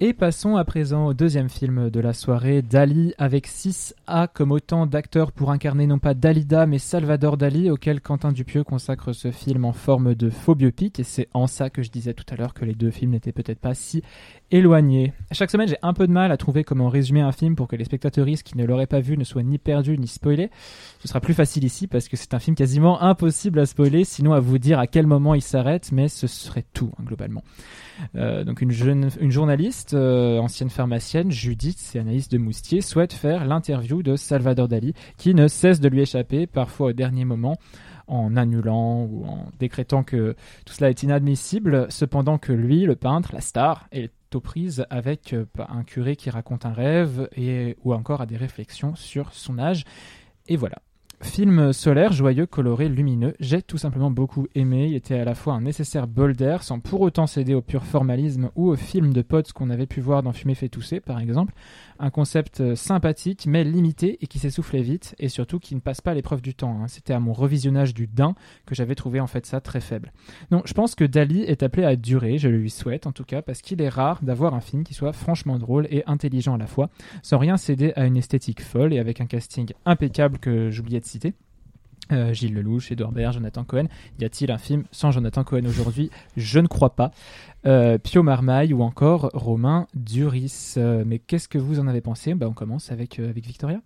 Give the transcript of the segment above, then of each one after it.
Et passons à présent au deuxième film de la soirée, Dali, avec 6A comme autant d'acteurs pour incarner non pas Dalida mais Salvador Dali, auquel Quentin Dupieux consacre ce film en forme de faux biopic. Et c'est en ça que je disais tout à l'heure que les deux films n'étaient peut-être pas si éloignés. Chaque semaine, j'ai un peu de mal à trouver comment résumer un film pour que les spectateurs qui ne l'auraient pas vu ne soient ni perdus ni spoilés. Ce sera plus facile ici parce que c'est un film quasiment impossible à spoiler, sinon à vous dire à quel moment il s'arrête, mais ce serait tout hein, globalement. Euh, donc une, journaliste, euh, ancienne pharmacienne, Judith, c'est Anaïs de Moustier, souhaite faire l'interview de Salvador Dali, qui ne cesse de lui échapper, parfois au dernier moment, en annulant ou en décrétant que tout cela est inadmissible, cependant que lui, le peintre, la star, est aux prises avec euh, un curé qui raconte un rêve et, ou encore à des réflexions sur son âge. Et voilà. Film solaire, joyeux, coloré, lumineux. J'ai tout simplement beaucoup aimé. Il était à la fois un nécessaire bol d'air, sans pour autant céder au pur formalisme ou au film de potes qu'on avait pu voir dans Fumer fait tousser, par exemple. Un concept euh, sympathique, mais limité et qui s'essoufflait vite, et surtout qui ne passe pas l'épreuve du temps. Hein. C'était à mon revisionnage du Dain que j'avais trouvé en fait ça très faible. Non, je pense que Dali est appelé à durer, je le lui souhaite en tout cas, parce qu'il est rare d'avoir un film qui soit franchement drôle et intelligent à la fois, sans rien céder à une esthétique folle et avec un casting impeccable que j'oubliais de citer. Euh, Gilles Lelouch, Edouard Baird, Jonathan Cohen. Y a-t-il un film sans Jonathan Cohen aujourd'hui? Je ne crois pas. Euh, Pio Marmaille ou encore Romain Duris. Euh, mais qu'est-ce que vous en avez pensé? Bah, On commence avec, Victoria.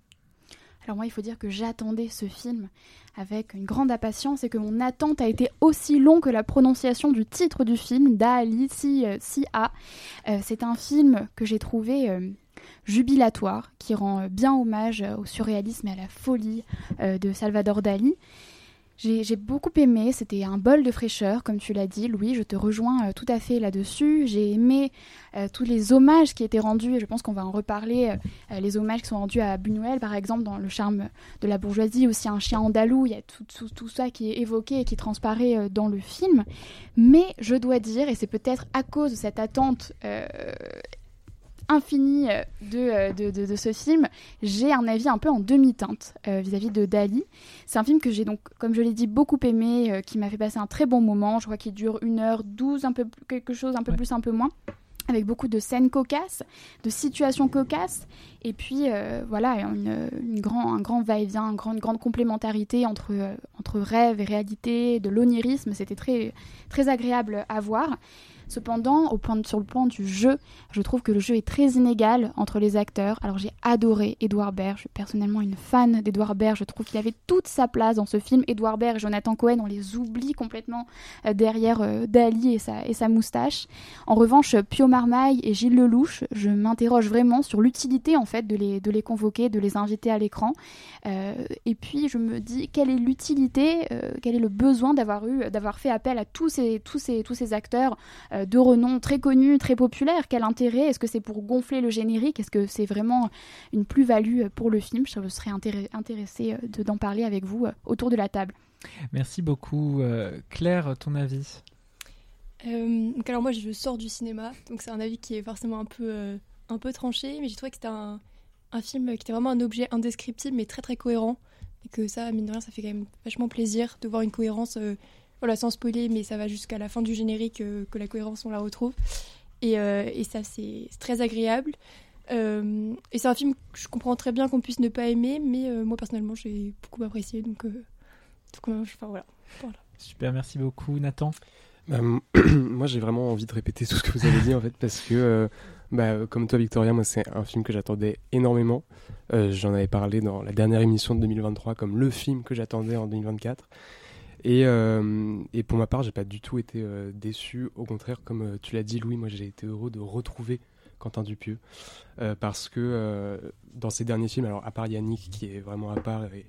Alors moi, il faut dire que j'attendais ce film avec une grande impatience et que mon attente a été aussi longue que la prononciation du titre du film, Dali Si, si A. C'est un film que j'ai trouvé jubilatoire qui rend euh, bien hommage euh, au surréalisme et à la folie euh, de Salvador Dali. J'ai beaucoup aimé, c'était un bol de fraîcheur, comme tu l'as dit, Louis, je te rejoins tout à fait là-dessus. J'ai aimé tous les hommages qui étaient rendus, et je pense qu'on va en reparler, les hommages qui sont rendus à Buñuel, par exemple, dans Le charme de la bourgeoisie, aussi un chien andalou, il y a tout, tout, tout ça qui est évoqué et qui transparaît dans le film. Mais je dois dire, et c'est peut-être à cause de cette attente infini euh, euh, de, de, de, ce film, j'ai un avis un peu en demi-teinte euh, vis-à-vis de Dali. C'est un film que j'ai donc, comme je l'ai dit, beaucoup aimé, qui m'a fait passer un très bon moment. Je crois qu'il dure 1h12, un peu quelque chose, un peu plus, un peu moins avec beaucoup de scènes cocasses, de situations cocasses, et puis voilà, une, une grand, un grand va-et-vient, une grande, grande complémentarité entre, entre rêve et réalité, de l'onirisme, c'était très, très agréable à voir. Cependant, sur le plan du jeu, je trouve que le jeu est très inégal entre les acteurs. Alors j'ai adoré Edouard Baird, je suis personnellement une fan d'Edouard Baird, je trouve qu'il avait toute sa place dans ce film. Edouard Baird et Jonathan Cohen, on les oublie complètement euh, derrière euh, Dali et sa, moustache. En revanche, Pio Marmaille et Gilles Lelouch, je m'interroge vraiment sur l'utilité en fait de les, de les convoquer, de les inviter à l'écran. Euh, et puis je me dis quelle est l'utilité, quel est le besoin d'avoir eu, d'avoir fait appel à tous ces, tous ces, tous ces acteurs de renom très connu, très populaire. Quel intérêt? Est-ce que c'est pour gonfler le générique? Est-ce que c'est vraiment une plus-value pour le film? Je serais intéressée euh, d'en parler avec vous euh, autour de la table. Merci beaucoup. Euh, Claire, ton avis? Alors moi je sors du cinéma, donc c'est un avis qui est forcément un peu, un peu tranché, mais j'ai trouvé que c'était un, un, film qui était vraiment un objet indescriptible mais très très cohérent, et que ça, mine de rien, ça fait quand même vachement plaisir de voir une cohérence voilà, sans spoiler, mais ça va jusqu'à la fin du générique euh, que la cohérence on la retrouve. Et, euh, et ça, c'est très agréable. Euh, et c'est un film que je comprends très bien qu'on puisse ne pas aimer, mais moi personnellement, j'ai beaucoup apprécié. Donc, enfin, voilà. Super, merci beaucoup, Nathan. Bah, moi, j'ai vraiment envie de répéter tout ce que vous avez dit en fait, parce que, bah, comme toi, Victoria, moi, c'est un film que j'attendais énormément. J'en avais parlé dans la dernière émission de 2023 comme le film que j'attendais en 2024. Et, euh, et, pour ma part, j'ai pas du tout été euh, déçu. Au contraire, comme euh, tu l'as dit, Louis, moi j'ai été heureux de retrouver Quentin Dupieux. parce que dans ses derniers films, alors à part Yannick qui est vraiment à part et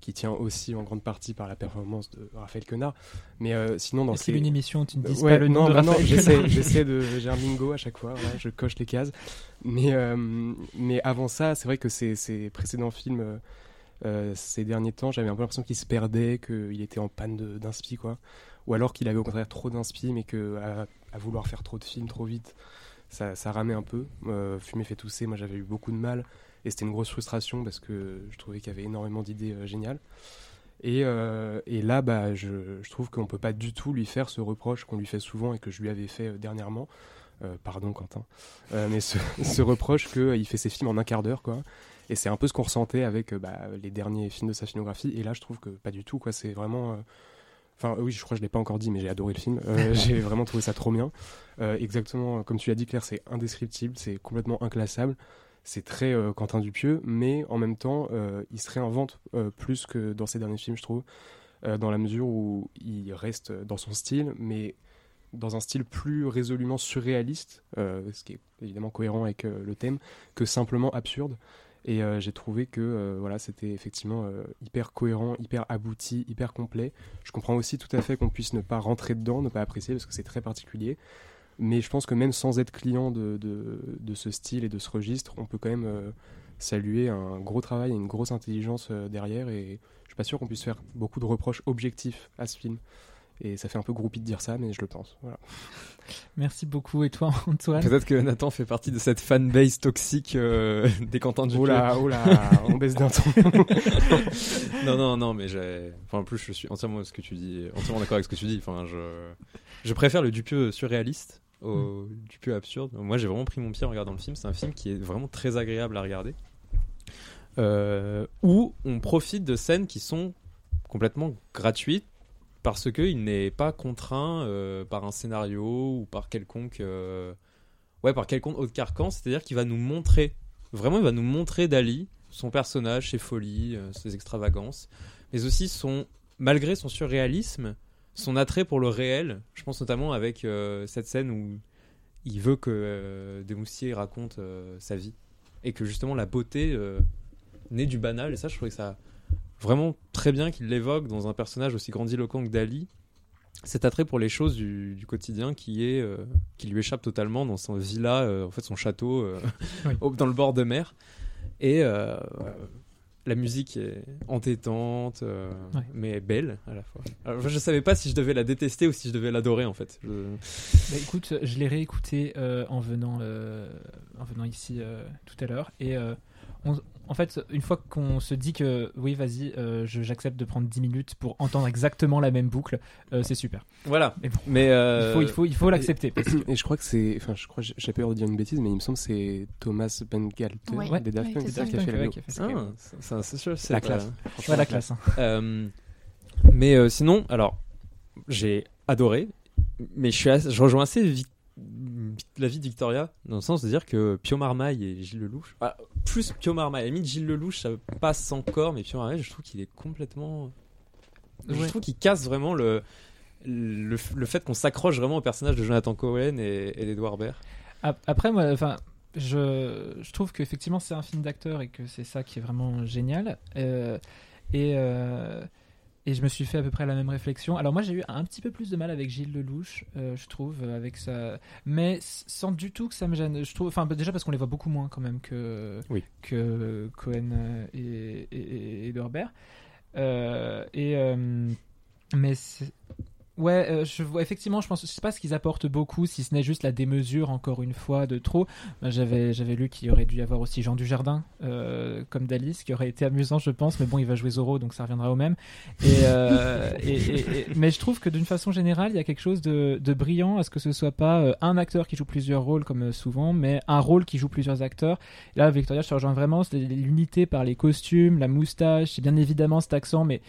qui tient aussi en grande partie par la performance de Raphaël Quenard. Mais sinon, dans C'est une émission, tu ne dis pas le nom de non, j'essaie de. J'ai un bingo à chaque fois, je coche les cases. Mais, mais avant ça, c'est vrai que ces précédents films euh, ces derniers temps, j'avais un peu l'impression qu'il se perdait, qu'il était en panne d'inspi, quoi. Ou alors qu'il avait au contraire trop d'inspi, mais qu'à à vouloir faire trop de films trop vite, ça, ramait un peu. Euh, Fumer fait tousser, moi j'avais eu beaucoup de mal, et c'était une grosse frustration parce que je trouvais qu'il y avait énormément d'idées euh, géniales. Et, et, là, bah, je, trouve qu'on peut pas du tout lui faire ce reproche qu'on lui fait souvent et que je lui avais fait dernièrement, euh, pardon Quentin, euh, mais se, se reproche qu'il fait ses films en un quart d'heure, quoi. Et c'est un peu ce qu'on ressentait avec euh, bah, les derniers films de sa filmographie. Et là, je trouve que pas du tout, quoi. C'est vraiment. euh, Enfin, oui, je crois que je l'ai pas encore dit, mais j'ai adoré le film. Euh, j'ai vraiment trouvé ça trop bien. Euh, exactement, comme tu l'as dit, Claire, c'est indescriptible, c'est complètement inclassable. C'est très euh, Quentin Dupieux, mais en même temps, il se réinvente plus que dans ses derniers films, je trouve, dans la mesure où il reste dans son style, mais dans un style plus résolument surréaliste, ce qui est évidemment cohérent avec le thème, que simplement absurde. Et euh, j'ai trouvé que euh, voilà, c'était effectivement euh, hyper cohérent, hyper abouti, hyper complet. Je comprends aussi tout à fait qu'on puisse ne pas rentrer dedans, ne pas apprécier, parce que c'est très particulier. Mais je pense que même sans être client de, de, ce style et de ce registre, on peut quand même saluer un gros travail et une grosse intelligence derrière. Et je suis pas sûr qu'on puisse faire beaucoup de reproches objectifs à ce film. Et ça fait un peu groupie de dire ça, mais je le pense. Voilà. Merci beaucoup. Et toi, Antoine Peut-être que Nathan fait partie de cette fanbase toxique euh, des Quentin Dupieux. Là, on baisse d'un ton. non, non, non, mais j'ai. Enfin, en plus, je suis entièrement ce que tu dis, entièrement d'accord avec ce que tu dis. Enfin, je, je préfère le Dupieux surréaliste au Dupieux absurde. Moi, j'ai vraiment pris mon pied en regardant le film. C'est un film qui est vraiment très agréable à regarder. Euh, où on profite de scènes qui sont complètement gratuites parce qu'il n'est pas contraint euh, par un scénario ou par quelconque. euh, Ouais, par quelconque autre carcan. C'est-à-dire qu'il va nous montrer. Vraiment, il va nous montrer Dali, son personnage, ses folies, euh, ses extravagances, mais aussi son, malgré son surréalisme, son attrait pour le réel. Je pense notamment avec euh, cette scène où il veut que Desmoustiers raconte sa vie et que justement la beauté naît du banal. Et ça, je trouvais que ça vraiment très bien qu'il l'évoque dans un personnage aussi grandiloquent que Dali. Cet attrait pour les choses du, du quotidien qui est euh, qui lui échappe totalement dans son villa, euh, en fait son château euh, Oui. dans le bord de mer. Et la musique est entêtante, Ouais. mais belle à la fois. Alors, je savais pas si je devais la détester ou si je devais l'adorer en fait. Je- Bah, écoute, je l'ai réécouté en venant en venant ici tout à l'heure et on- en fait, une fois qu'on se dit que oui, vas-y, euh, je- j'accepte de prendre 10 minutes pour entendre exactement la même boucle, euh, c'est super. Voilà. Mais bon, Mais euh, il faut il faut il faut l'accepter parce que Et je crois que c'est. Enfin, je crois que j'ai peur de dire une bêtise, mais il me semble que c'est Thomas Bengalter Ouais. des Daft Ouais, Punk c'est ça. qui a fait la Ouais, BO. qui a fait ça. Ah, c'est- c'est sûr, c'est La classe. ouais, la classe. hein. Euh, mais euh, sinon, alors, j'ai adoré, mais je, suis assez- je rejoins assez vite la vie de Victoria, dans le sens de dire que Pio Marmaille et Gilles Lelouch, ah, plus Pio Marmaille, à la limite Gilles Lelouch, ça passe encore, mais Pio Marmaille, je trouve qu'il est complètement. Je trouve qu'il casse vraiment le. Le, le fait qu'on s'accroche vraiment au personnage de Jonathan Cohen et, et d'Edouard Baird. Ap- Après, moi, enfin, je, je trouve qu'effectivement c'est un film d'acteur et que c'est ça qui est vraiment génial. Euh, et, euh, et je me suis fait à peu près la même réflexion. Alors moi j'ai eu un petit peu plus de mal avec Gilles Lelouch, euh, je trouve, euh, avec ça, mais sans du tout que ça me gêne. Je trouve, enfin déjà parce qu'on les voit beaucoup moins quand même que Oui. que Cohen euh, et, et, et. Euh, et euh, mais c'est- Ouais, euh, je vois effectivement, je pense, je sais pas ce qu'ils apportent beaucoup, si ce n'est juste la démesure encore une fois de trop. Moi, J'avais, j'avais lu qu'il aurait dû y avoir aussi Jean Dujardin euh, comme Dali, ce qui aurait été amusant, je pense. Mais bon, il va jouer Zorro, donc ça reviendra au même. Et, euh, et- et- et- mais je trouve que d'une façon générale, il y a quelque chose de, de brillant à ce que ce soit pas un acteur qui joue plusieurs rôles comme souvent, mais un rôle qui joue plusieurs acteurs. Là, Victoria, je te rejoins vraiment. C'est l'unité par les costumes, la moustache, c'est bien évidemment cet accent, mais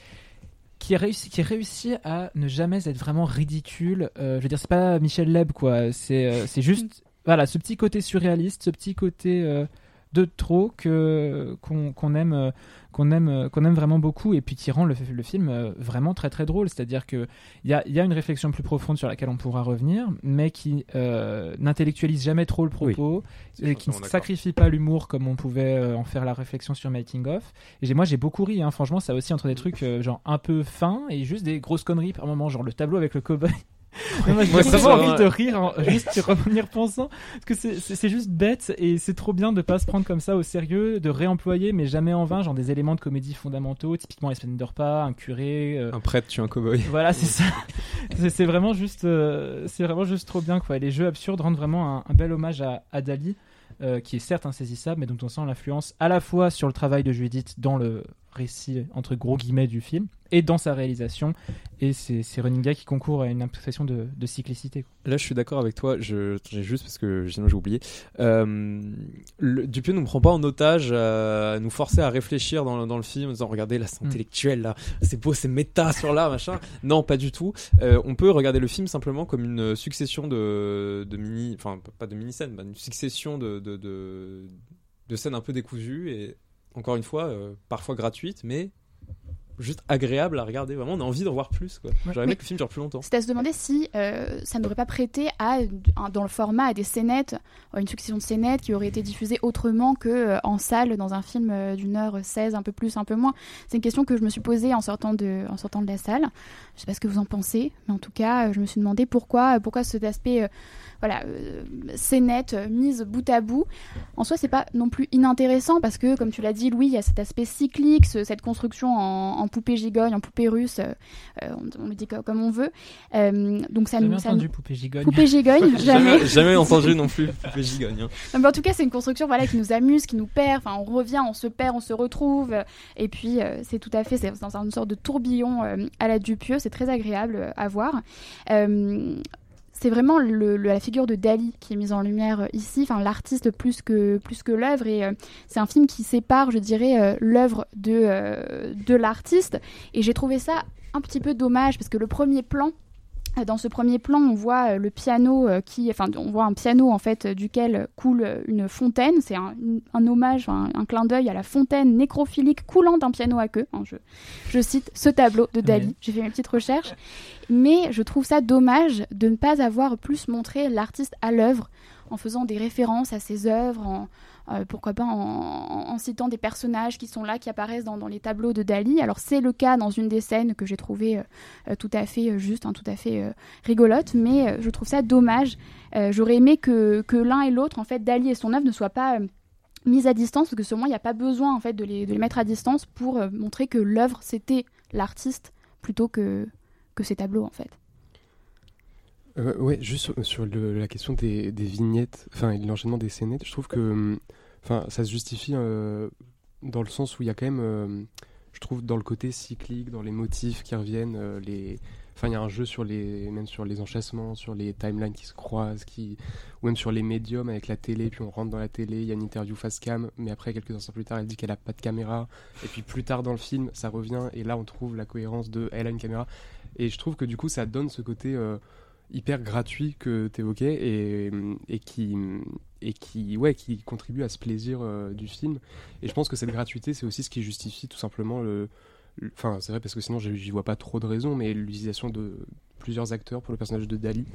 qui réussit, qui réussit à ne jamais être vraiment ridicule. Euh, je veux dire, c'est pas Michel Leb, quoi. C'est, euh, c'est juste, voilà, ce petit côté surréaliste, ce petit côté euh, de trop que qu'on, qu'on aime, qu'on aime, euh, qu'on aime vraiment beaucoup, et puis qui rend le, le film euh, vraiment très très drôle. C'est-à-dire que il y a, il y a une réflexion plus profonde sur laquelle on pourra revenir, mais qui euh, n'intellectualise jamais trop le propos, et qui ne sacrifie pas l'humour comme on pouvait euh, en faire la réflexion sur Making of. Et moi j'ai beaucoup ri, hein. franchement, ça aussi entre des trucs euh, genre un peu fins et juste des grosses conneries par moment, genre le tableau avec le cowboy. Moi j'ai vraiment envie ouais. de rire en, juste sur- en y repensant, parce que c'est- juste bête et c'est trop bien de pas se prendre comme ça au sérieux, de réemployer mais jamais en vain, genre des éléments de comédie fondamentaux, typiquement les semaines de repas, un curé. euh, Un prêtre tue un cowboy. voilà, c'est ça. C'est- c'est vraiment juste, euh, c'est vraiment juste trop bien quoi. Et Les jeux absurdes rendent vraiment un, un bel hommage à, à Dali, euh, qui est certes insaisissable, mais dont on sent l'influence à la fois sur le travail de Judith dans le récit entre gros guillemets du film et dans sa réalisation et c'est running gag qui concourt à une impression de, de cyclicité. quoi. Là, je suis d'accord avec toi. J'ai juste parce que sinon j'ai oublié. Euh, le, Dupieux nous prend pas en otage, à nous forcer à réfléchir dans, le- dans le film, en disant regardez là, c'est Mm. intellectuel là, c'est beau, c'est méta sur là, machin. Non, pas du tout. Euh, on peut regarder le film simplement comme une succession de, de mini, enfin pas de mini scènes, mais une succession de, de, de, de scènes un peu décousues et encore une fois, euh, parfois gratuites, mais juste agréable à regarder. Vraiment, on a envie de voir plus. quoi. J'aurais aimé que le film dure plus longtemps. C'était à se demander si euh, ça n'aurait pas prêté à, dans le format à des scénettes, une succession de scénettes qui auraient été diffusées autrement que euh, en salle dans un film euh, d'une heure 16, un peu plus, un peu moins. C'est une question que je me suis posée en sortant de, en sortant de la salle. Je sais pas ce que vous en pensez, mais en tout cas, je me suis demandé pourquoi, pourquoi cet aspect, euh, voilà, euh, scénette euh, mise bout à bout. En soi, c'est pas non plus inintéressant parce que, comme tu l'as dit, Louis, il y a cet aspect cyclique, ce- cette construction en, en poupée gigogne, en poupée russe. euh, euh, on, on le dit co- comme on veut. Euh, donc ça J'ai nous, entendu nous- Poupée Gigogne. Poupée gigogne, jamais. jamais, jamais entendu non plus Poupée Gigogne. hein. Non, mais en tout cas, c'est une construction voilà qui nous amuse, qui nous perd. Enfin, on revient, on se perd, on se retrouve. Et puis, euh, c'est tout à fait, c'est dans une sorte de tourbillon euh, à la Dupieux. C'est très agréable à voir. C'est vraiment la figure de Dali qui est mise en lumière euh, ici, enfin l'artiste plus que plus que l'œuvre. Et euh, c'est un film qui sépare, je dirais, euh, l'œuvre de de l'artiste. Et j'ai trouvé ça un petit peu dommage parce que le premier plan dans ce premier plan, on voit euh, le piano euh, qui, enfin, on voit un piano en fait euh, duquel coule euh, une fontaine. C'est un, hommage, un, un clin d'œil à la fontaine nécrophilique coulant d'un piano à queue. hein, je, je cite ce tableau de Dali. Oui. J'ai fait mes petites recherches, mais je trouve ça dommage de ne pas avoir plus montré l'artiste à l'œuvre en faisant des références à ses œuvres, en, euh, pourquoi pas en, citant des personnages qui sont là, qui apparaissent dans, les tableaux de Dali. Alors c'est le cas dans une des scènes que j'ai trouvé euh, euh, tout à fait euh, juste, hein, tout à fait rigolote, mais je trouve ça dommage. J'aurais aimé que, l'un et l'autre, en fait, Dali et son œuvre ne soient pas mises à distance, parce que moi, il n'y a pas besoin en fait de les, mettre à distance pour montrer que l'œuvre c'était l'artiste plutôt que que ses tableaux en fait. Euh, ouais, juste sur, la question des, vignettes, enfin, l'enchaînement des scénettes, je trouve que, enfin, ça se justifie euh, dans le sens où il y a quand même, euh, je trouve, dans le côté cyclique, dans les motifs qui reviennent, euh, les, enfin, il y a un jeu sur les, même sur les enchâssements, sur les timelines qui se croisent, qui, ou même sur les médiums avec la télé, puis on rentre dans la télé, il y a une interview face cam, mais après quelques instants plus tard, elle dit qu'elle a pas de caméra, et puis plus tard dans le film, ça revient, et là on trouve la cohérence de, elle a une caméra, et je trouve que du coup, ça donne ce côté euh, hyper gratuit que tu évoquais et, et qui et qui ouais qui contribue à ce plaisir euh, du film. Et je pense que cette gratuité c'est aussi ce qui justifie tout simplement le enfin c'est vrai parce que sinon j'y vois pas trop de raisons mais l'utilisation de plusieurs acteurs pour le personnage de Dali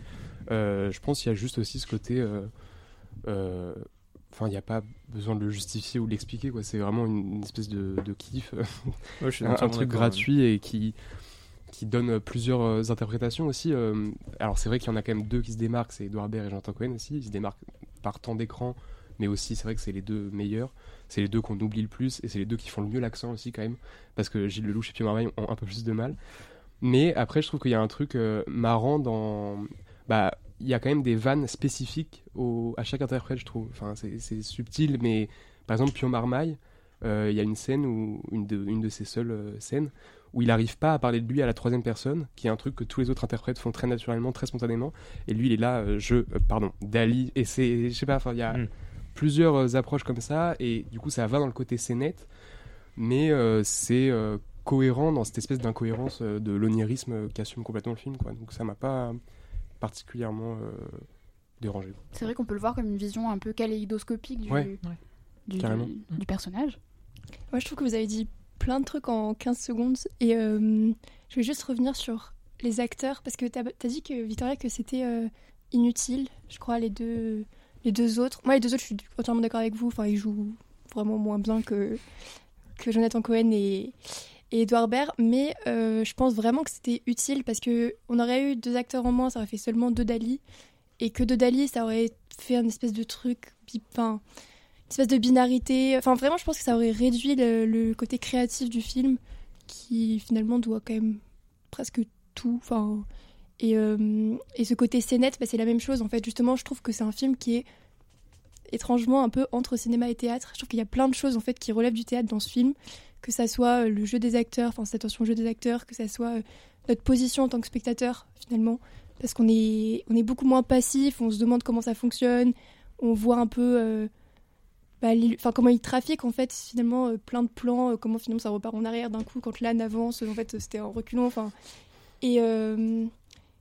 euh, je pense qu'il y a juste aussi ce côté euh, Enfin, il n'y a pas besoin de le justifier ou de l'expliquer, quoi. C'est vraiment une, une espèce de, de kiff. Ouais, je suis un, truc gratuit et qui qui donne euh, plusieurs euh, interprétations aussi. euh, alors c'est vrai qu'il y en a quand même deux qui se démarquent, c'est Edouard Baird et Jonathan Cohen aussi. Ils se démarquent par temps d'écran, mais aussi c'est vrai que c'est les deux meilleurs. C'est les deux qu'on oublie le plus et c'est les deux qui font le mieux l'accent aussi quand même, parce que Gilles Lelouch et Pierre Marmaille ont un peu plus de mal. Mais après je trouve qu'il y a un truc marrant dans... Bah, il y a quand même des vannes spécifiques au, à chaque interprète, je trouve. Enfin, c'est subtil, mais par exemple, Pion Marmaille, il y a une scène, où, une, de, une de ses seules euh, scènes, où il n'arrive pas à parler de lui à la troisième personne, qui est un truc que tous les autres interprètes font très naturellement, très spontanément. Et lui, il est là, euh, je, euh, pardon, Dali, et c'est, je sais pas, enfin, il y a Mm. plusieurs euh, approches comme ça, et du coup, ça va dans le côté scénette, mais euh, c'est euh, cohérent dans cette espèce d'incohérence euh, de l'onirisme euh, qu'assume complètement le film, quoi. Donc ça m'a pas particulièrement euh, dérangé. C'est vrai qu'on peut le voir comme une vision un peu kaléidoscopique du, Ouais. Ouais. du, Carrément. du- du personnage. Moi, je trouve que vous avez dit plein de trucs en 15 secondes. Et euh, je vais juste revenir sur les acteurs. Parce que tu as, dit que, Victoria, que c'était euh, inutile, je crois, les deux, les deux autres. Moi, les deux autres, je suis entièrement d'accord avec vous. Enfin, ils jouent vraiment moins bien que, que Jonathan Cohen et, et Edouard Baird. Mais euh, je pense vraiment que c'était utile parce que on aurait eu deux acteurs en moins, ça aurait fait seulement deux Dali. Et que deux Dali, ça aurait fait un espèce de truc. Enfin espèce de binarité. Enfin, vraiment, je pense que ça aurait réduit le, côté créatif du film, qui finalement doit quand même presque tout. Enfin, et, euh, et ce côté scénette, bah, c'est la même chose. En fait, justement, je trouve que c'est un film qui est étrangement un peu entre cinéma et théâtre. Je trouve qu'il y a plein de choses en fait qui relèvent du théâtre dans ce film que ça soit le jeu des acteurs, enfin cette attention au jeu des acteurs, que ça soit notre position en tant que spectateur finalement, parce qu'on est, on est beaucoup moins passif, on se demande comment ça fonctionne, on voit un peu bah, enfin, comment ils trafiquent en fait finalement plein de plans, comment finalement ça repart en arrière d'un coup quand l'âne avance, en fait c'était en reculant, enfin et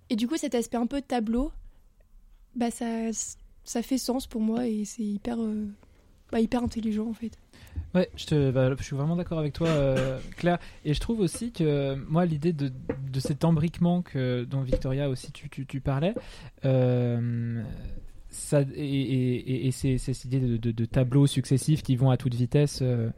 et du coup cet aspect un peu tableau, bah ça ça fait sens pour moi et c'est hyper bah, hyper intelligent en fait. Ouais, bah, je suis vraiment d'accord avec toi, euh, Claire. Et je trouve aussi que moi, l'idée de, de, cet embriquement que, dont Victoria aussi tu, tu, tu parlais, euh, ça, et, et, c'est cette idée de, de, tableaux successifs qui vont à toute vitesse. Euh,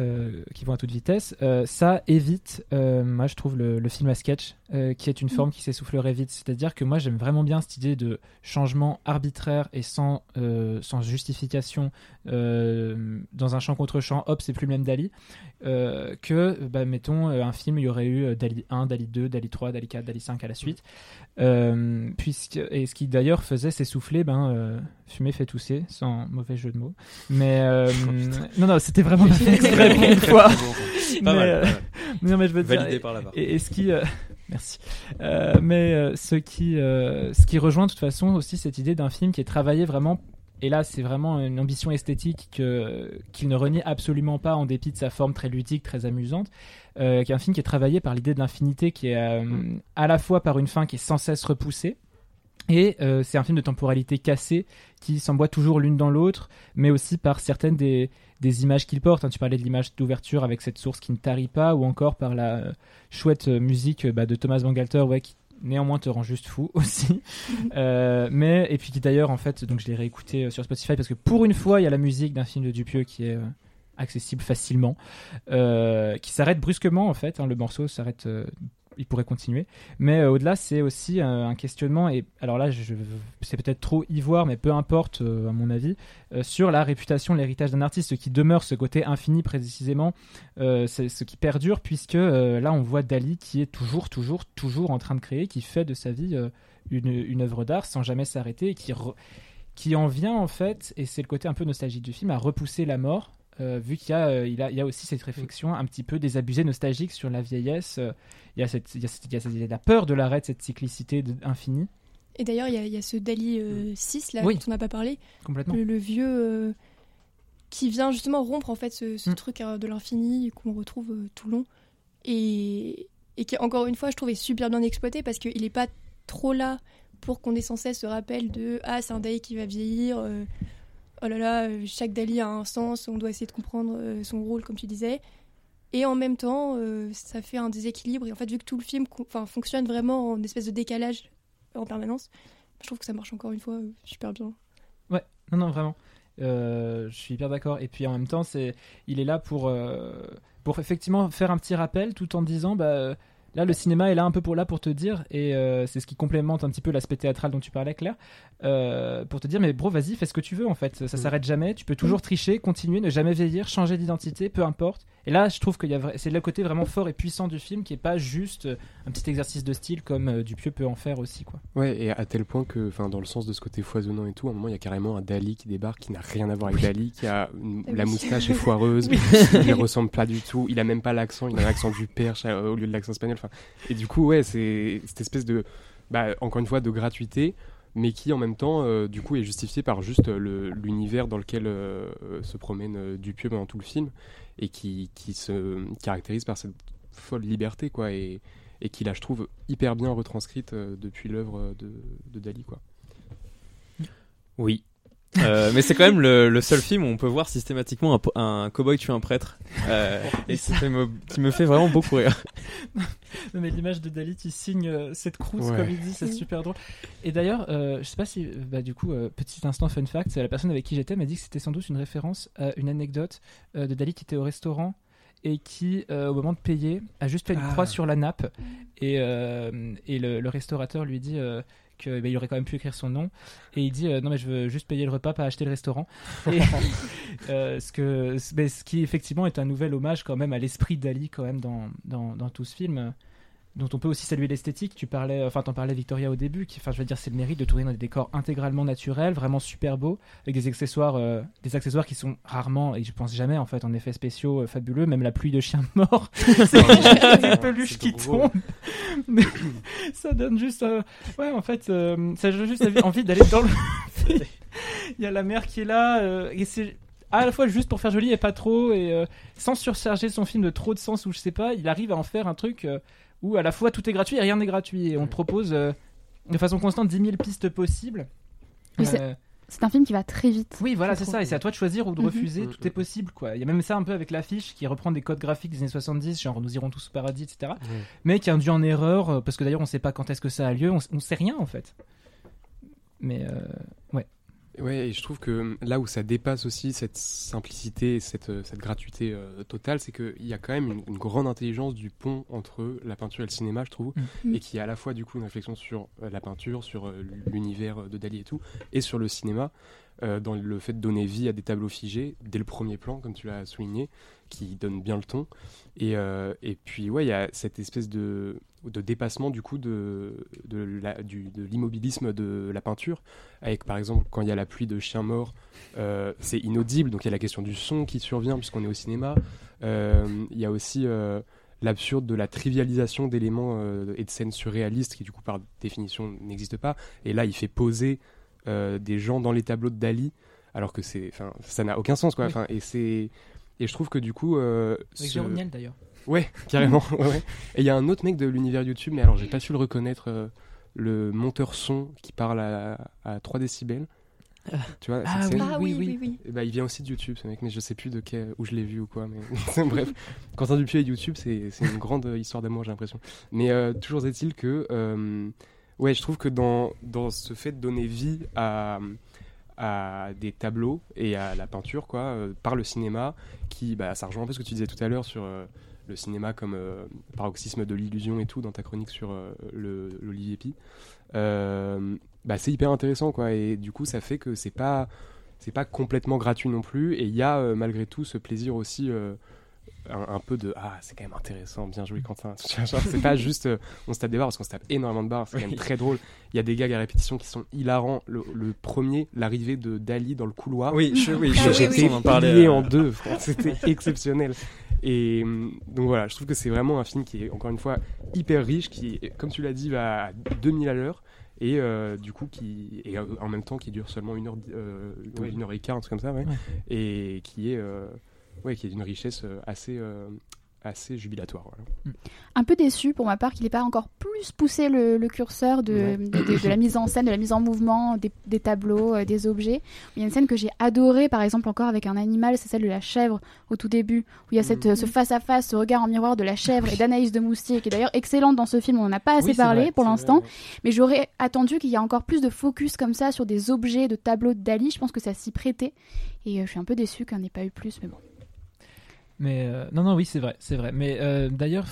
euh, qui vont à toute vitesse, euh, ça évite, euh, moi je trouve, le, film à sketch, qui est une mm. forme qui s'essoufflerait vite. C'est-à-dire que moi j'aime vraiment bien cette idée de changement arbitraire et sans, sans justification dans un champ contre champ, hop, c'est plus le même Dali, que, bah, mettons, un film, il y aurait eu Dali 1, Dali 2, Dali 3, Dali 4, Dali 5 à la suite. puisque, et ce qui d'ailleurs faisait s'essouffler, ben, fumer fait tousser, sans mauvais jeu de mots. Mais non, non, c'était vraiment une fois. Pas mal, euh, non, mais je veux Validé dire, par la et, et, ce qui, euh, merci. Euh, mais euh, ce qui, ce qui rejoint de toute façon aussi cette idée d'un film qui est travaillé vraiment. Et là, c'est vraiment une ambition esthétique que qu'il ne renie absolument pas en dépit de sa forme très ludique, très amusante. Qui est un film qui est travaillé par l'idée de l'infinité, qui est mm. à la fois par une fin qui est sans cesse repoussée, et c'est un film de temporalité cassée qui s'emboît toujours l'une dans l'autre, mais aussi par certaines des, des images qu'il porte. Hein. Tu parlais de l'image d'ouverture avec cette source qui ne tarit pas, ou encore par la euh, chouette euh, musique bah, de Thomas Bangalter, ouais, qui néanmoins te rend juste fou aussi. mais et puis qui d'ailleurs en fait, donc je l'ai réécouté sur Spotify parce que pour une fois il y a la musique d'un film de Dupieux qui est accessible facilement, qui s'arrête brusquement en fait. Hein. le morceau s'arrête il pourrait continuer. Mais euh, au-delà, c'est aussi un questionnement, et alors là, je, c'est peut-être trop ivoire, mais peu importe, euh, à mon avis, euh, sur la réputation, l'héritage d'un artiste, ce qui demeure, ce côté infini précisément, c'est ce qui perdure, puisque là, on voit Dali qui est toujours, toujours, toujours en train de créer, qui fait de sa vie une, une œuvre d'art sans jamais s'arrêter, et qui, qui en vient, en fait, et c'est le côté un peu nostalgique du film, à repousser la mort euh, vu qu'il y, euh, il a, il y a aussi cette réflexion un petit peu désabusée, nostalgique sur la vieillesse. Euh, il, y a cette, il, y a cette, il y a la peur de l'arrêt, de cette cyclicité infinie. Et d'ailleurs, il, y a ce Dali 6 là, dont on n'a pas parlé. Complètement. Le, vieux qui vient justement rompre en fait ce, mm. truc de l'infini qu'on retrouve tout long. Et, et qui, encore une fois, je trouvais super bien exploité parce qu'il n'est pas trop là pour qu'on ait sans cesse ce rappel de Ah, c'est un Dali qui va vieillir oh là là, euh, chaque Dali a un sens, on doit essayer de comprendre euh, son rôle, comme tu disais. Et en même temps, euh, ça fait un déséquilibre. Et en fait, vu que tout le film fonctionne vraiment en espèce de décalage en permanence, je trouve que ça marche encore une fois super bien. Ouais, non, non, vraiment. je suis hyper d'accord. Et puis en même temps, il est là pour, pour effectivement faire un petit rappel tout en disant, bah, Là, le cinéma est là un peu pour là pour te dire, et euh, c'est ce qui complémente un petit peu l'aspect théâtral dont tu parlais, Claire, euh, pour te dire, mais bro, vas-y, fais ce que tu veux en fait. Ça mm. s'arrête jamais. Tu peux toujours mm. tricher, continuer, ne jamais vieillir, changer d'identité, peu importe. Et là, je trouve que c'est le côté vraiment fort et puissant du film qui est pas juste euh, un petit exercice de style comme Dupieux peut en faire aussi, quoi. Ouais, et à tel point que, enfin, dans le sens de ce côté foisonnant et tout, à un moment, il y a carrément un Dali qui débarque qui n'a rien à voir avec Dali, qui a la moustache est foireuse, il ne ressemble pas du tout, il a même pas l'accent, il a l'accent du perche au lieu de l'accent espagnol. Et du coup, ouais, c'est cette espèce de, bah, encore une fois, de gratuité, mais qui en même temps, euh, du coup, est justifiée par juste l'univers dans lequel euh, se promène euh, Dupieux pendant tout le film, et qui, se caractérise par cette folle liberté, quoi, et, qui, là, je trouve, hyper bien retranscrite depuis l'œuvre de, de Dali, quoi. Oui, euh, mais c'est quand même le, le, seul film où on peut voir systématiquement un, un cowboy tuer un prêtre. Euh, et ça me, qui me fait vraiment beaucoup rire. non, mais l'image de Dalit, il signe euh, cette croûte, comme il dit, c'est super drôle. Et d'ailleurs, euh, je sais pas si, bah, du coup, petit instant fun fact, c'est la personne avec qui j'étais m'a dit que c'était sans doute une référence à une anecdote de Dalit qui était au restaurant et qui, au moment de payer, a juste fait une croix ah. sur la nappe. Et, et le, le, restaurateur lui dit qu'il bah, aurait quand même pu écrire son nom. Et il dit euh, non mais je veux juste payer le repas, pas acheter le restaurant. Et, euh, ce, que, ce qui effectivement est un nouvel hommage quand même à l'esprit d'Ali quand même dans, dans, dans, tout ce film. Dont on peut aussi saluer l'esthétique. Tu parlais, enfin, t'en parlais Victoria au début. Qui, enfin, je veux dire, c'est le mérite de tourner dans des décors intégralement naturels, vraiment super beaux, avec des accessoires, euh, des accessoires qui sont rarement, et je pense jamais en fait, en effets spéciaux euh, fabuleux. Même la pluie de chiens morts, c'est des peluches qui tombent. Ça donne juste, euh, ouais, en fait, euh, ça donne juste envie d'aller dans le. Il y a la mer qui est là, et c'est à la fois juste pour faire joli et pas trop, et sans surcharger son film de trop de sens ou je sais pas, il arrive à en faire un truc où à la fois tout est gratuit et rien n'est gratuit, et on te propose euh, de façon constante 10 000 pistes possibles. Oui, c'est- Euh, C'est un film qui va très vite. oui, voilà, c'est ça, et c'est à toi de choisir ou de Mhm. refuser, tout est possible, quoi. Il y a même ça un peu avec l'affiche qui reprend des codes graphiques des années 70, genre nous irons tous au paradis, etc. Mais qui est induit en erreur, euh, parce que d'ailleurs on sait pas quand est-ce que ça a lieu, on, on sait rien en fait. Mais euh, Ouais, et je trouve que là où ça dépasse aussi cette simplicité, et cette, euh, cette gratuité euh, totale, c'est qu'il y a quand même une, une grande intelligence du pont entre la peinture et le cinéma, je trouve, Mm. et qui est à la fois du coup une réflexion sur euh, la peinture, sur euh, l'univers de Dali et tout, et sur le cinéma, euh, dans le fait de donner vie à des tableaux figés dès le premier plan, comme tu l'as souligné, qui donne bien le ton. Et, euh, et puis, ouais, il y a cette espèce de, de dépassement du coup de, de l'immobilisme de la peinture, avec par exemple quand il y a la pluie de chiens morts, euh, c'est inaudible, donc il y a la question du son qui survient puisqu'on est au cinéma. Euh, Il y a aussi euh, l'absurde de la trivialisation d'éléments euh, et de scènes surréalistes qui du coup par définition n'existent pas. Et là, il fait poser euh, des gens dans les tableaux de Dali, alors que c'est, enfin, ça n'a aucun sens quoi. Oui. Enfin, et c'est et je trouve que du coup, euh, avec ce- d'ailleurs. Ouais, carrément. ouais, ouais. Et il y a un autre mec de l'univers YouTube, mais alors j'ai pas su le reconnaître, euh, le monteur son qui parle à, à 3 décibels. Tu vois, Ah oui, oui, oui, ben, il vient aussi de YouTube, ce mec, mais je sais plus de quel, où je l'ai vu ou quoi. Mais bref, Quentin Dupieux et YouTube, c'est une grande euh, histoire d'amour, j'ai l'impression. Mais euh, toujours est-il que, euh, ouais, je trouve que dans, dans ce fait de donner vie à, à des tableaux et à la peinture, quoi, euh, par le cinéma, qui, bah, ça rejoint un peu ce que tu disais tout à l'heure sur euh, le cinéma comme euh, paroxysme de l'illusion et tout dans ta chronique sur l'Olivier Pi. Bah, c'est hyper intéressant, quoi, et du coup, ça fait que c'est pas pas complètement gratuit non plus et il y a malgré tout ce plaisir aussi un, un peu de ah c'est quand même intéressant bien joué Quentin. C'est pas juste euh, on se tape des barres parce qu'on se tape énormément de barres c'est quand même très drôle. Il y a des gags à répétition qui sont hilarants. Le, le premier l'arrivée de Dali dans le couloir. Oui, je, oui, Ah je- oui, en plié euh, en deux frère. c'était exceptionnel. Et hum, donc voilà je trouve que c'est vraiment un film qui est encore une fois hyper riche qui comme tu l'as dit va à 2000 à l'heure. Et euh, du coup qui et en même temps qui dure seulement une heure euh, une heure et quart un truc comme ça ouais. Ouais. et qui est euh, ouais qui est d'une richesse euh, assez euh, assez jubilatoire voilà. un peu déçu pour ma part qu'il n'ait pas encore plus poussé le, le curseur de, Ouais. de, de- de la mise en scène, de la mise en mouvement, des, des tableaux, euh, des objets. Il y a une scène que j'ai adorée, par exemple, encore avec un animal, c'est celle de la chèvre au tout début, où il y a cette, ce face-à-face, ce regard en miroir de la chèvre et d'Anaïs de Moustier, qui est d'ailleurs excellente dans ce film, on n'en a pas assez Oui, parlé vrai, pour l'instant. Mais j'aurais attendu qu'il y ait encore plus de focus comme ça sur des objets de tableaux de Dali. Je pense que ça s'y prêtait. Et euh, je suis un peu déçue qu'il n'y en ait pas eu plus, mais bon. Mais euh, non, non, oui, c'est vrai, c'est vrai. Mais euh, d'ailleurs,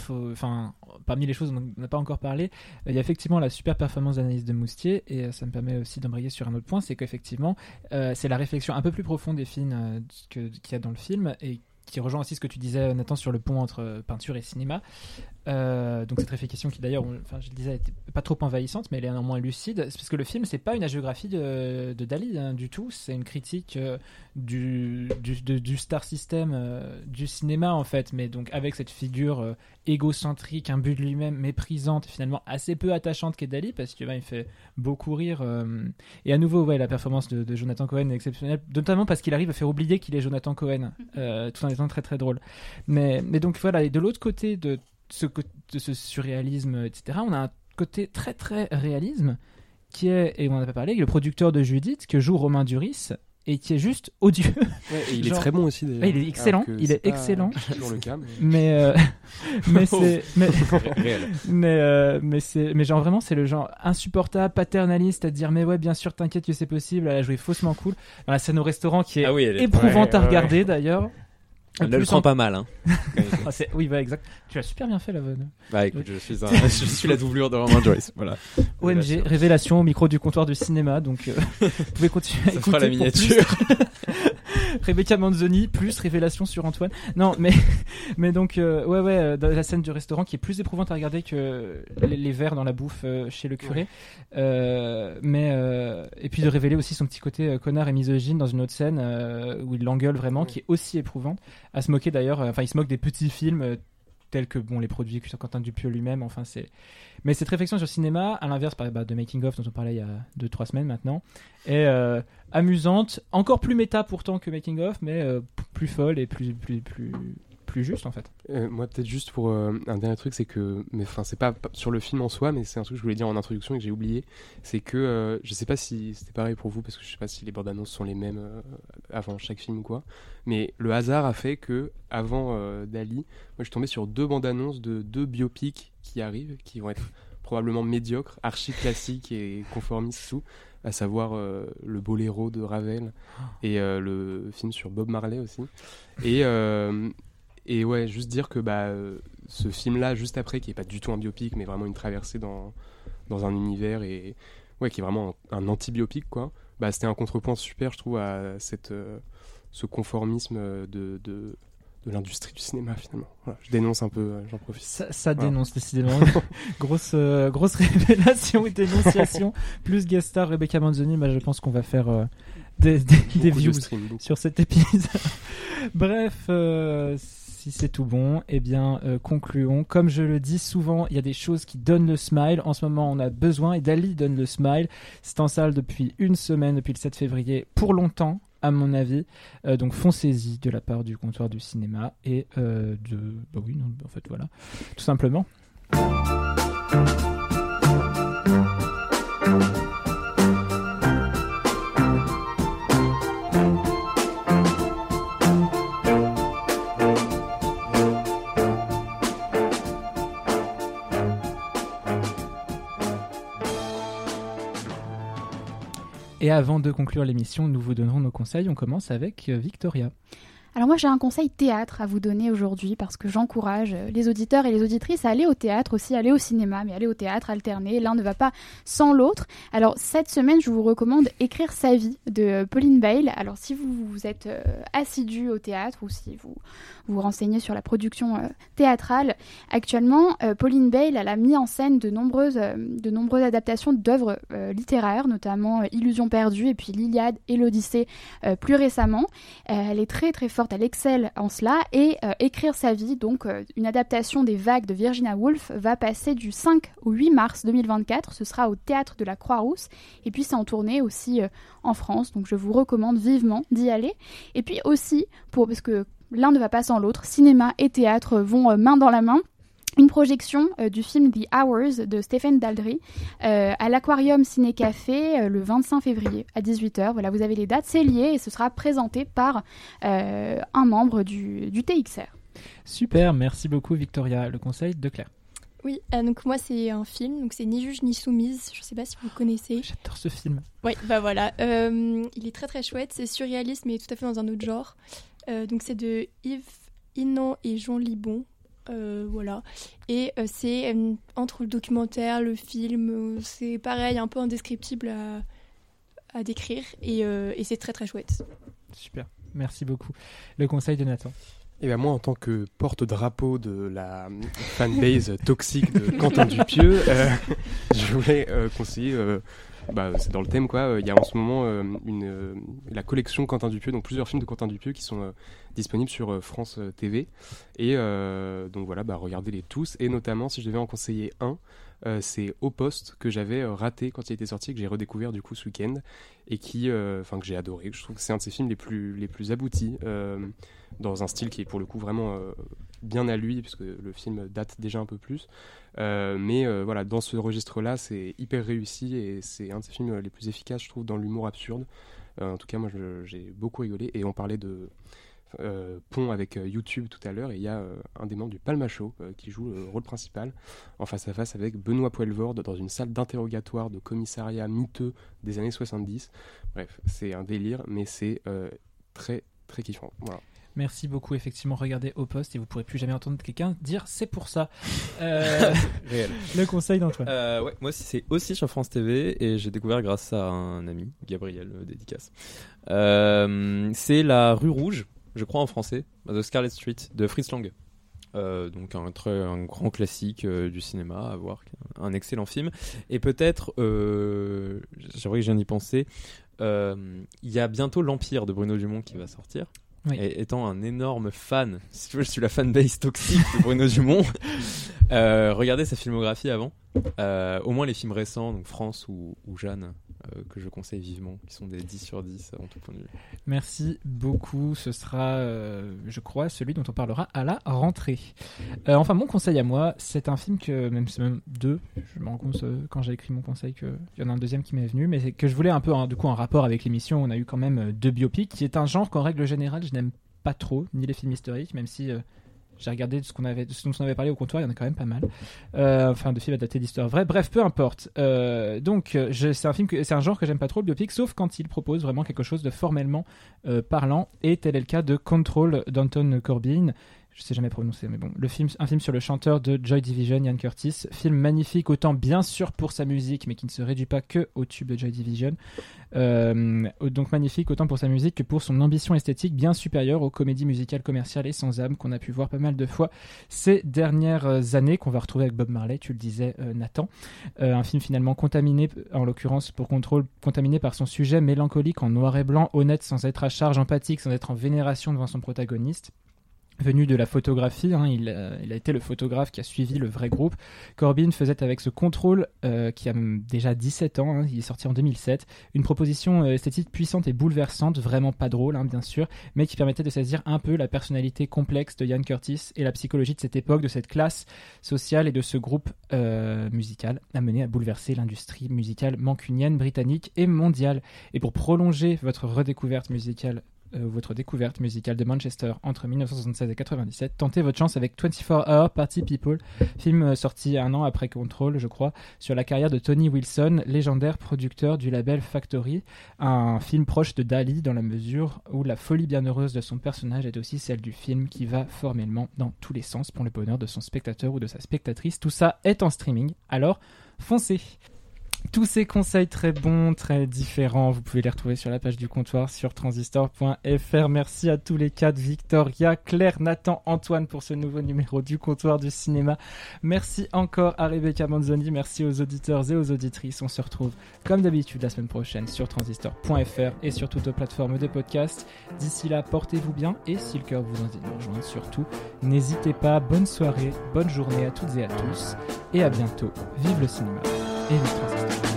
parmi les choses dont on n'a pas encore parlé, euh, il y a effectivement la super performance d'analyse de Moustier, et euh, ça me permet aussi d'embrayer sur un autre point, c'est qu'effectivement, c'est la réflexion un peu plus profonde et fine qu'il y a dans le film, et qui rejoint aussi ce que tu disais, Nathan, sur le pont entre peinture et cinéma. Euh, donc cette réflexion qui d'ailleurs, enfin, je le disais, était pas trop envahissante, mais elle est néanmoins lucide, c'est parce que le film, c'est pas une hagiographie de, de Dali hein, du tout, c'est une critique euh, du, du, de- du star system euh, du cinéma en fait, mais donc avec cette figure euh, égocentrique, un but de lui-même, méprisante finalement assez peu attachante qu'est Dali parce que bah, il fait beaucoup rire. et à nouveau, ouais, la performance de, de Jonathan Cohen est exceptionnelle, notamment parce qu'il arrive à faire oublier qu'il est Jonathan Cohen, euh, tout en étant très très drôle. Mais, mais donc voilà, et de l'autre côté de ce, ce surréalisme, etc., on a un côté très très réalisme qui est, et on en a pas parlé, le producteur de Judith que joue Romain Duris et qui est juste odieux. Ouais, et il Genre- est très bon aussi. Ouais, il est excellent, il c'est est pas excellent. toujours le cas mais- Mais euh, mais c'est mais réel. mais euh, mais c'est mais genre vraiment c'est le genre insupportable paternaliste à dire mais ouais bien sûr t'inquiète que c'est possible elle a joué faussement cool dans la scène au restaurant qui est Ah oui, elle est éprouvante Ouais, à ouais, regarder d'ailleurs Elle le Plus prend en- pas mal. Hein. Ah, oui, bah, exact. Tu as super bien fait la vanne. bah écoute, je suis, un- je suis la doublure de Roman Joyce. Voilà. OMG, Révélation. révélation au micro du comptoir du cinéma. Donc, euh, vous pouvez continuer à Ça écouter fera la miniature. plus. Rebecca Manzoni plus révélation sur Antoine. Non, mais mais donc euh, ouais ouais euh, dans la scène du restaurant qui est plus éprouvante à regarder que les, les verres dans la bouffe euh, chez le curé. Euh, mais euh, et puis de révéler aussi son petit côté euh, connard et misogyne dans une autre scène euh, où il l'engueule vraiment, qui est aussi éprouvante. À se moquer d'ailleurs. euh, Enfin, il se moque des petits films. euh, tels que bon les produits sur Quentin Dupieux lui-même enfin c'est mais cette réflexion sur le cinéma à l'inverse bah, de making of dont on parlait il y a 2 3 semaines maintenant est euh, amusante encore plus méta pourtant que making of mais plus folle et plus plus plus plus juste en fait Euh, moi, peut-être juste pour euh, un dernier truc, c'est que, mais enfin, c'est pas sur le film en soi, mais c'est un truc que je voulais dire en introduction et que j'ai oublié. C'est que euh, je sais pas si c'était pareil pour vous, parce que je sais pas si les bandes annonces sont les mêmes euh, avant chaque film ou quoi. Mais le hasard a fait que, avant Dali, moi, je suis tombé sur deux bandes annonces de deux biopics qui arrivent, qui vont être probablement médiocres, archi classiques et conformistes tout, à savoir le Boléro de Ravel et le film sur Bob Marley aussi. Et et ouais, juste dire que bah, euh, ce film-là, juste après, qui est pas du tout un biopic, mais vraiment une traversée dans, dans un univers et ouais, qui est vraiment un, un anti-biopic, quoi. Bah, c'était un contrepoint super, je trouve, à cette, euh, ce conformisme euh, de, de, de l'industrie du cinéma, finalement. Voilà, je dénonce un peu, j'en profite. ça, ça Voilà. dénonce décidément grosse euh, grosse révélation et dénonciation plus guest star Rebecca Manzoni bah, je pense qu'on va faire euh, des, des, des Beaucoup de views sur cet épisode. Bref, euh, c'est tout bon, eh bien, euh, concluons. Comme je le dis souvent, il y a des choses qui donnent le smile. En ce moment, on a besoin, et Dali donne le smile. C'est en salle depuis une semaine, depuis le 7 février, pour longtemps, à mon avis. Euh, donc, foncez-y de la part du comptoir du cinéma et euh, de. Bah oui, non, en fait, voilà. Tout simplement. Et avant de conclure l'émission, nous vous donnerons nos conseils. On commence avec euh, Victoria. Alors moi j'ai un conseil théâtre à vous donner aujourd'hui parce que j'encourage euh, les auditeurs et les auditrices à aller au théâtre aussi, aller au cinéma, mais aller au théâtre, alterner, l'un ne va pas sans l'autre. Alors cette semaine je vous recommande Écrire sa vie de euh, Pauline Bale. Alors si vous, vous êtes euh, assidu au théâtre ou si vous vous renseignez sur la production théâtrale, actuellement Pauline Bale a mis en scène de nombreuses, de nombreuses adaptations d'œuvres littéraires, notamment Illusion perdue et puis l'Iliade et l'Odyssée plus récemment. Elle est très très forte, elle excelle en cela. Et euh, Écrire sa vie, donc euh, une adaptation des vagues de Virginia Woolf, va passer du 5 au 8 mars 2024. Ce sera au théâtre de la Croix-Rousse. Et puis c'est en tournée aussi euh, en France, donc je vous recommande vivement d'y aller. Et puis aussi, pour, parce que l'un ne va pas sans l'autre, cinéma et théâtre vont main dans la main. Une projection euh, du film The Hours de Stephen Daldry euh, à l'Aquarium Ciné Café euh, le 25 février à 18h. Voilà, vous avez les dates, c'est lié et ce sera présenté par euh, un membre du, du TXR. Super, merci beaucoup Victoria. Le conseil de Claire. Oui, euh, donc moi c'est un film, donc c'est Ni juge ni soumise, je sais pas si vous connaissez. J'adore ce film. Oui, bah voilà, Euh, il est très très chouette, c'est surréaliste mais tout à fait dans un autre genre. Euh, donc c'est de Yves Inan et Jean Libon, euh, voilà. Et euh, c'est euh, entre le documentaire, le film, c'est pareil, un peu indescriptible à, à décrire et, euh, et c'est très très chouette. Super, merci beaucoup. Le conseil de Nathan. Et ben moi, en tant que porte-drapeau de la fanbase toxique de Quentin Dupieux, euh, je voulais euh, conseiller, euh, bah, c'est dans le thème quoi, euh, il y a en ce moment euh, une, euh, la collection Quentin Dupieux, donc plusieurs films de Quentin Dupieux qui sont disponibles sur euh, France euh, TV. Et euh, donc voilà, bah, regardez-les tous. Et notamment, si je devais en conseiller un, c'est Au Poste que j'avais raté quand il était sorti, que j'ai redécouvert du coup ce week-end et qui, enfin que j'ai adoré. Je trouve que c'est un de ses films les plus les plus aboutis. dans un style qui est pour le coup vraiment bien à lui, puisque le film date déjà un peu plus. Mais voilà, dans ce registre-là, c'est hyper réussi et c'est un de ses films les plus efficaces, je trouve, dans l'humour absurde. En tout cas, moi, j'ai beaucoup rigolé. Et on parlait de euh, pont avec euh, YouTube tout à l'heure, et il y a euh, un des membres du Palma Show euh, qui joue le rôle principal en face à face avec Benoît Poelvoorde dans une salle d'interrogatoire de commissariat miteux des années 70. Bref, c'est un délire, mais c'est euh, très très kiffant. Voilà. Merci beaucoup. Effectivement, regardez au poste et vous pourrez plus jamais entendre quelqu'un dire c'est pour ça. Euh, Réel. le conseil d'Antoine. Euh, ouais, moi c'est aussi sur France TV et j'ai découvert grâce à un ami, Gabriel dédicace. Euh, c'est La Rue Rouge, je crois en français, The Scarlet Street de Fritz Lang. Euh, donc un, très, un grand classique euh, du cinéma à voir, un excellent film. Et peut-être, euh, j'aimerais que je viens d'y penser, euh, il y a bientôt l'Empire de Bruno Dumont qui va sortir. Oui. Et étant un énorme fan, si tu veux, je suis la fanbase toxique de Bruno Dumont. Regardez sa filmographie avant. Au moins les films récents, donc France ou, ou Jeanne, euh, que je conseille vivement, qui sont des 10 sur 10 en tout point de vue. Merci beaucoup. Ce sera, euh, je crois, celui dont on parlera à la rentrée. Euh, enfin, mon conseil à moi, c'est un film que, même même deux, je me rends compte euh, quand j'ai écrit mon conseil qu'il y en a un deuxième qui m'est venu, mais que je voulais un peu, hein, du coup, en rapport avec l'émission, on a eu quand même euh, deux biopics, qui est un genre qu'en règle générale, je n'aime pas trop, ni les films historiques, même si euh, j'ai regardé ce, qu'on avait, dont on avait parlé au comptoir, il y en a quand même pas mal. Euh, enfin, de films adaptés d'histoires vraies. Bref, peu importe. Euh, donc, euh, c'est un film, c'est un genre que j'aime pas trop le biopic, sauf quand il propose vraiment quelque chose de formellement parlant. Et tel est le cas de Control d'Anton Corbijn. Je sais jamais prononcer, mais bon. Un film sur le chanteur de Joy Division, Ian Curtis. Film magnifique, autant bien sûr pour sa musique, mais qui ne se réduit pas que au tube de Joy Division. Euh, donc magnifique autant pour sa musique que pour son ambition esthétique bien supérieure aux comédies musicales commerciales et sans âme qu'on a pu voir pas mal de fois ces dernières euh, années, qu'on va retrouver avec Bob Marley, tu le disais euh, Nathan. Un film finalement contaminé, en l'occurrence pour contrôle, contaminé par son sujet mélancolique en noir et blanc, honnête sans être à charge, empathique sans être en vénération devant son protagoniste. Venu de la photographie, hein, il, euh, il a été le photographe qui a suivi le vrai groupe. Corbin faisait avec ce contrôle, euh, qui a déjà 17 ans, hein, il est sorti en 2007, une proposition euh, esthétique puissante et bouleversante, vraiment pas drôle, hein, bien sûr, mais qui permettait de saisir un peu la personnalité complexe de Ian Curtis et la psychologie de cette époque, de cette classe sociale et de ce groupe musical, amené à bouleverser l'industrie musicale mancunienne, britannique et mondiale. Et pour prolonger votre redécouverte musicale votre découverte musicale de Manchester entre 1976 et 97, tentez votre chance avec 24 Hour Party People, film euh, sorti un an après Control, je crois, sur la carrière de Tony Wilson, légendaire producteur du label Factory, un film proche de Dali dans la mesure où la folie bienheureuse de son personnage est aussi celle du film qui va formellement dans tous les sens pour le bonheur de son spectateur ou de sa spectatrice. Tout ça est en streaming, alors foncez tous ces conseils très bons, très différents, vous pouvez les retrouver sur la page du comptoir sur transistor.fr. Merci à tous les quatre, Victoria, Claire, Nathan, Antoine pour ce nouveau numéro du comptoir du cinéma. Merci encore à Rebecca Manzoni, merci aux auditeurs et aux auditrices. On se retrouve comme d'habitude la semaine prochaine sur transistor.fr et sur toutes les plateformes de podcast. D'ici là, portez-vous bien et si le cœur vous en dit de nous rejoindre, surtout, n'hésitez pas. Bonne soirée, bonne journée à toutes et à tous et à bientôt. Vive le cinéma et vive Transistor.